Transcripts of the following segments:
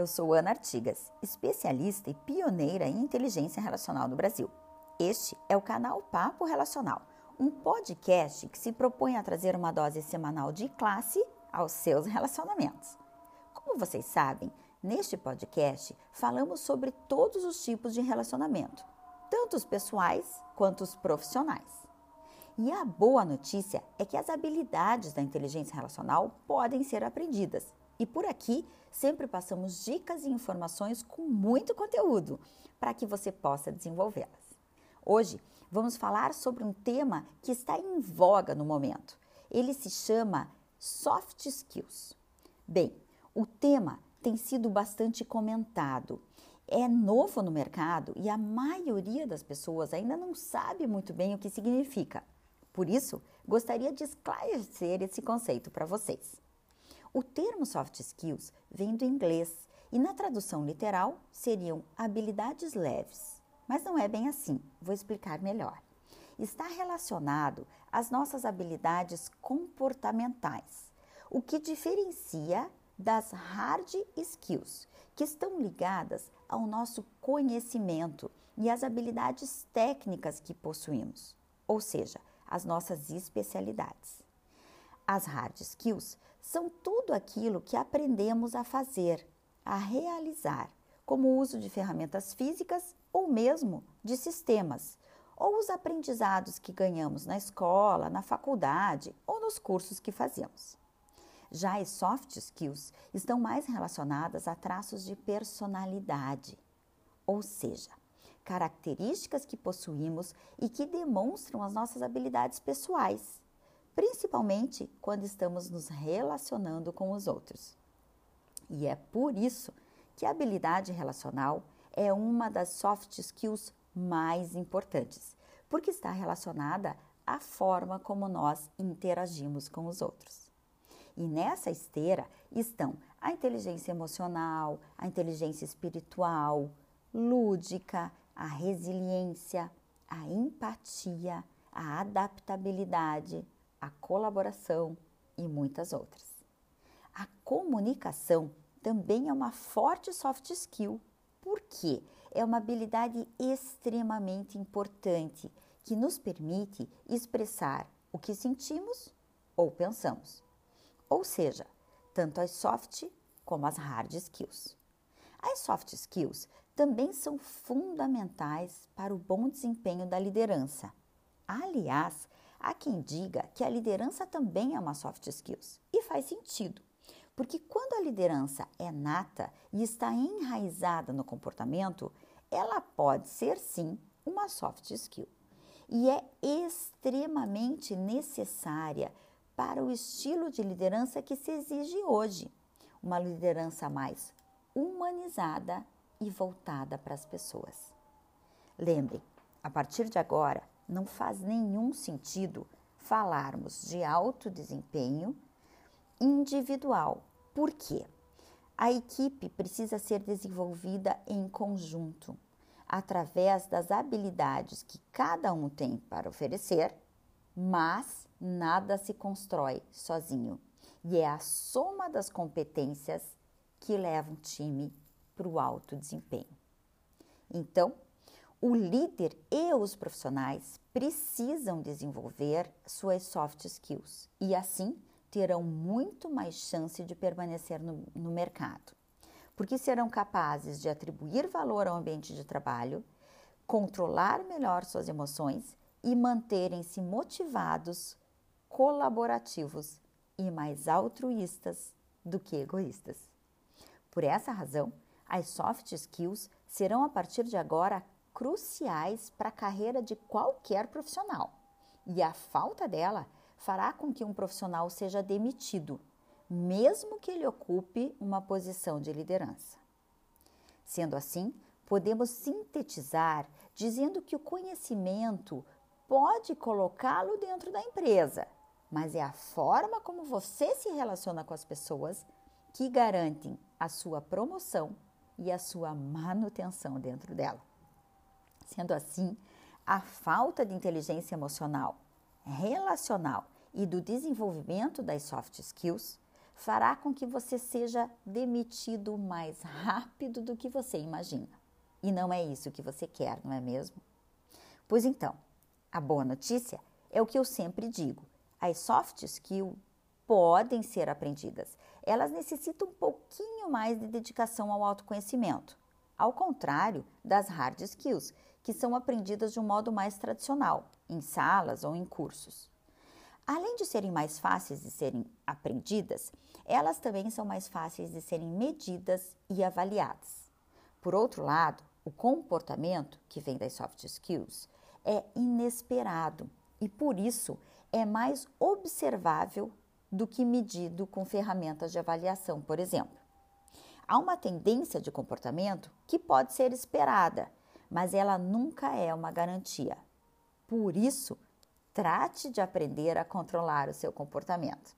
Eu sou Ana Artigas, especialista e pioneira em inteligência relacional no Brasil. Este é o canal Papo Relacional, um podcast que se propõe a trazer uma dose semanal de classe aos seus relacionamentos. Como vocês sabem, neste podcast falamos sobre todos os tipos de relacionamento, tanto os pessoais quanto os profissionais. E a boa notícia é que as habilidades da inteligência relacional podem ser aprendidas e por aqui sempre passamos dicas e informações com muito conteúdo para que você possa desenvolvê-las. Hoje vamos falar sobre um tema que está em voga no momento. Ele se chama Soft Skills. Bem, o tema tem sido bastante comentado. É novo no mercado e a maioria das pessoas ainda não sabe muito bem o que significa. Por isso, gostaria de esclarecer esse conceito para vocês. O termo soft skills vem do inglês e na tradução literal seriam habilidades leves. Mas não é bem assim, vou explicar melhor. Está relacionado às nossas habilidades comportamentais, o que diferencia das hard skills, que estão ligadas ao nosso conhecimento e às habilidades técnicas que possuímos, ou seja, as nossas especialidades. As hard skills são tudo aquilo que aprendemos a fazer, a realizar, como o uso de ferramentas físicas ou mesmo de sistemas, ou os aprendizados que ganhamos na escola, na faculdade ou nos cursos que fazemos. Já as soft skills estão mais relacionadas a traços de personalidade, ou seja, características que possuímos e que demonstram as nossas habilidades pessoais principalmente quando estamos nos relacionando com os outros. E é por isso que a habilidade relacional é uma das soft skills mais importantes, porque está relacionada à forma como nós interagimos com os outros. E nessa esteira estão a inteligência emocional, a inteligência espiritual, lúdica, a resiliência, a empatia, a adaptabilidade, a colaboração e muitas outras. A comunicação também é uma forte soft skill, porque é uma habilidade extremamente importante que nos permite expressar o que sentimos ou pensamos. Ou seja, tanto as soft como as hard skills. As soft skills também são fundamentais para o bom desempenho da liderança. Aliás, Há quem diga que a liderança também é uma soft skills e faz sentido, porque quando a liderança é nata e está enraizada no comportamento, ela pode ser sim uma soft skill e é extremamente necessária para o estilo de liderança que se exige hoje, uma liderança mais humanizada e voltada para as pessoas. Lembre, a partir de agora, não faz nenhum sentido falarmos de alto desempenho individual. Por quê? A equipe precisa ser desenvolvida em conjunto, através das habilidades que cada um tem para oferecer, mas nada se constrói sozinho. E é a soma das competências que leva um time para o alto desempenho. Então, o líder e os profissionais precisam desenvolver suas soft skills e assim terão muito mais chance de permanecer no, no mercado, porque serão capazes de atribuir valor ao ambiente de trabalho, controlar melhor suas emoções e manterem-se motivados, colaborativos e mais altruístas do que egoístas. Por essa razão, as soft skills serão a partir de agora cruciais para a carreira de qualquer profissional. E a falta dela fará com que um profissional seja demitido, mesmo que ele ocupe uma posição de liderança. Sendo assim, podemos sintetizar dizendo que o conhecimento pode colocá-lo dentro da empresa, mas é a forma como você se relaciona com as pessoas que garantem a sua promoção e a sua manutenção dentro dela. Sendo assim, a falta de inteligência emocional, relacional e do desenvolvimento das soft skills fará com que você seja demitido mais rápido do que você imagina. E não é isso que você quer, não é mesmo? Pois então, a boa notícia é o que eu sempre digo: as soft skills podem ser aprendidas. Elas necessitam um pouquinho mais de dedicação ao autoconhecimento, ao contrário das hard skills, que são aprendidas de um modo mais tradicional, em salas ou em cursos. Além de serem mais fáceis de serem aprendidas, elas também são mais fáceis de serem medidas e avaliadas. Por outro lado, o comportamento, que vem das soft skills, é inesperado e por isso é mais observável do que medido com ferramentas de avaliação, por exemplo. Há uma tendência de comportamento que pode ser esperada, mas ela nunca é uma garantia. Por isso, trate de aprender a controlar o seu comportamento.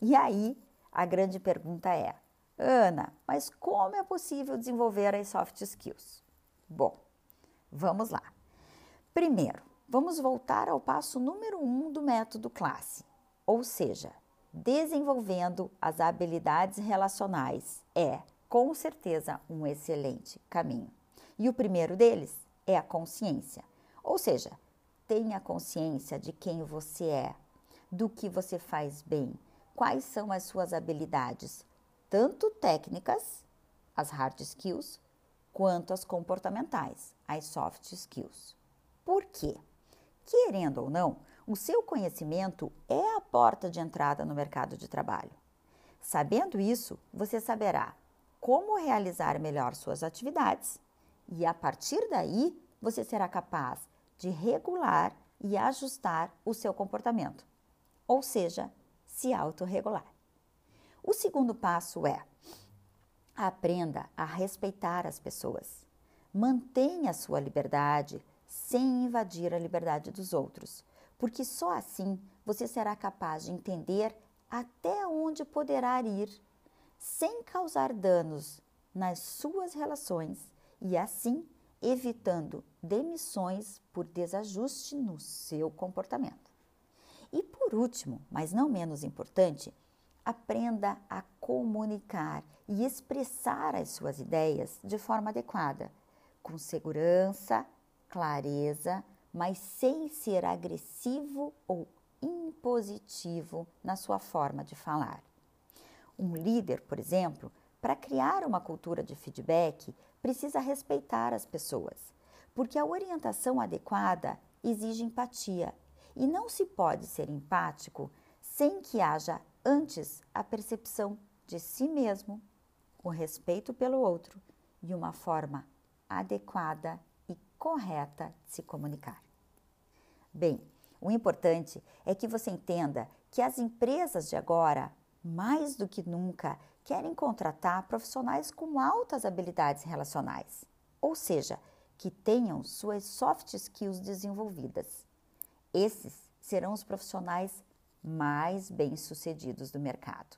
E aí, a grande pergunta é: Ana, mas como é possível desenvolver as soft skills? Bom, vamos lá. Primeiro, vamos voltar ao passo número um do método classe, ou seja, desenvolvendo as habilidades relacionais é, com certeza, um excelente caminho. E o primeiro deles é a consciência, ou seja, tenha consciência de quem você é, do que você faz bem, quais são as suas habilidades, tanto técnicas, as hard skills, quanto as comportamentais, as soft skills. Por quê? Querendo ou não, o seu conhecimento é a porta de entrada no mercado de trabalho. Sabendo isso, você saberá como realizar melhor suas atividades e a partir daí você será capaz de regular e ajustar o seu comportamento, ou seja, se autorregular. O segundo passo é aprenda a respeitar as pessoas. Mantenha sua liberdade, sem invadir a liberdade dos outros, porque só assim você será capaz de entender até onde poderá ir sem causar danos nas suas relações e assim evitando demissões por desajuste no seu comportamento. E por último, mas não menos importante, aprenda a comunicar e expressar as suas ideias de forma adequada, com segurança clareza, mas sem ser agressivo ou impositivo na sua forma de falar. Um líder, por exemplo, para criar uma cultura de feedback, precisa respeitar as pessoas, porque a orientação adequada exige empatia e não se pode ser empático sem que haja antes a percepção de si mesmo, o respeito pelo outro e uma forma adequada correta de se comunicar. Bem, o importante é que você entenda que as empresas de agora, mais do que nunca, querem contratar profissionais com altas habilidades relacionais, ou seja, que tenham suas soft skills desenvolvidas. Esses serão os profissionais mais bem-sucedidos do mercado.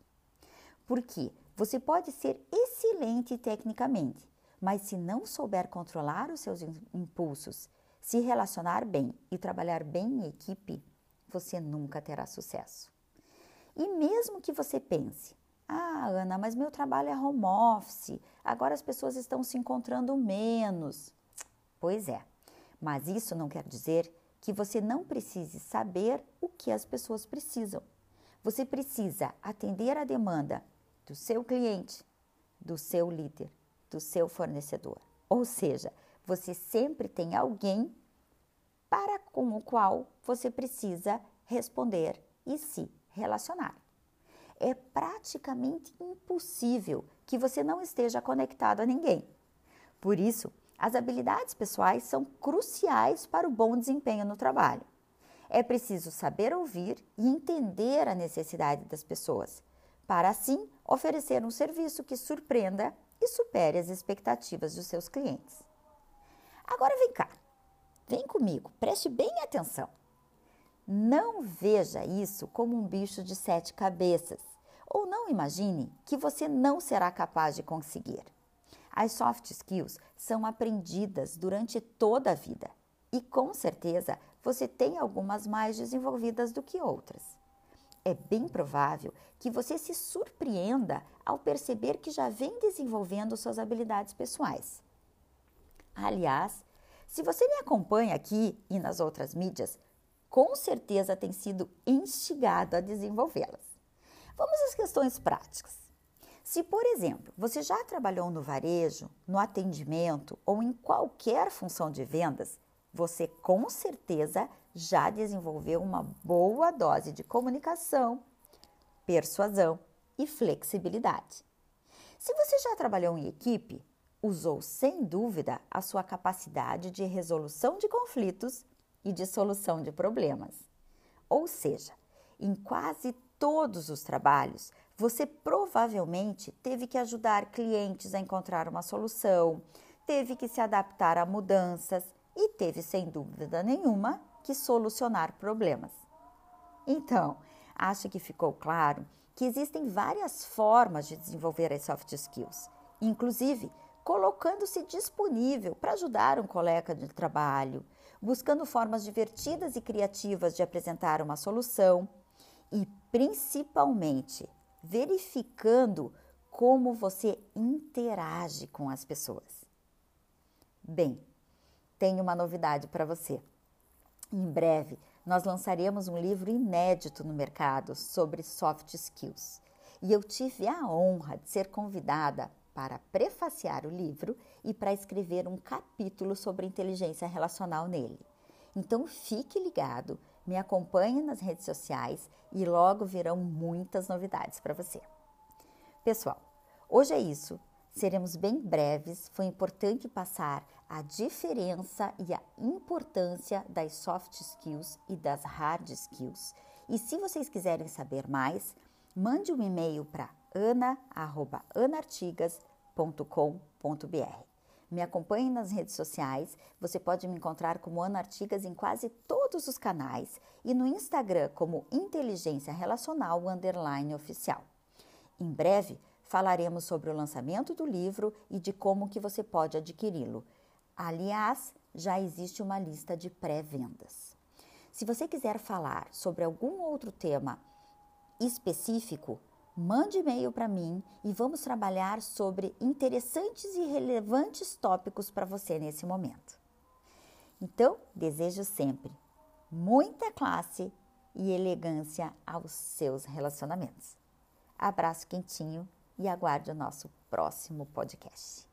Porque você pode ser excelente tecnicamente, mas se não souber controlar os seus impulsos, se relacionar bem e trabalhar bem em equipe, você nunca terá sucesso. E mesmo que você pense, ah, Ana, mas meu trabalho é home office, agora as pessoas estão se encontrando menos. Pois é, mas isso não quer dizer que você não precise saber o que as pessoas precisam. Você precisa atender a demanda do seu cliente, do seu líder, do seu fornecedor. Ou seja, você sempre tem alguém para com o qual você precisa responder e se relacionar. É praticamente impossível que você não esteja conectado a ninguém. Por isso, as habilidades pessoais são cruciais para o bom desempenho no trabalho. É preciso saber ouvir e entender a necessidade das pessoas, para assim oferecer um serviço que surpreenda e supere as expectativas dos seus clientes. Agora vem cá, vem comigo, preste bem atenção. Não veja isso como um bicho de sete cabeças, ou não imagine que você não será capaz de conseguir. As soft skills são aprendidas durante toda a vida e com certeza você tem algumas mais desenvolvidas do que outras. é bem provável que você se surpreenda ao perceber que já vem desenvolvendo suas habilidades pessoais. Aliás, se você me acompanha aqui e nas outras mídias, com certeza tem sido instigado a desenvolvê-las. Vamos às questões práticas. Se, por exemplo, você já trabalhou no varejo, no atendimento ou em qualquer função de vendas, você com certeza já desenvolveu uma boa dose de comunicação, persuasão e flexibilidade. Se você já trabalhou em equipe, usou sem dúvida a sua capacidade de resolução de conflitos e de solução de problemas. Ou seja, em quase todos os trabalhos, você provavelmente teve que ajudar clientes a encontrar uma solução, teve que se adaptar a mudanças e teve, sem dúvida nenhuma, que solucionar problemas. Então, acho que ficou claro que existem várias formas de desenvolver as soft skills, inclusive colocando-se disponível para ajudar um colega de trabalho, buscando formas divertidas e criativas de apresentar uma solução e, principalmente, verificando como você interage com as pessoas. Bem, tenho uma novidade para você. Em breve, nós lançaremos um livro inédito no mercado sobre soft skills. E eu tive a honra de ser convidada para prefaciar o livro e para escrever um capítulo sobre inteligência relacional nele. Então fique ligado, me acompanhe nas redes sociais e logo virão muitas novidades para você. Pessoal, hoje é isso. Seremos bem breves. Foi importante passar a diferença e a importância das soft skills e das hard skills. E se vocês quiserem saber mais, mande um e-mail para ana@anartigas.com.br. Me acompanhe nas redes sociais. Você pode me encontrar como Ana Artigas em quase todos os canais e no Instagram como Inteligência Relacional Underline Oficial. Em breve falaremos sobre o lançamento do livro e de como que você pode adquiri-lo. Aliás, já existe uma lista de pré-vendas. Se você quiser falar sobre algum outro tema específico, mande e-mail para mim e vamos trabalhar sobre interessantes e relevantes tópicos para você nesse momento. Então, desejo sempre muita classe e elegância aos seus relacionamentos. Abraço quentinho e aguarde o nosso próximo podcast.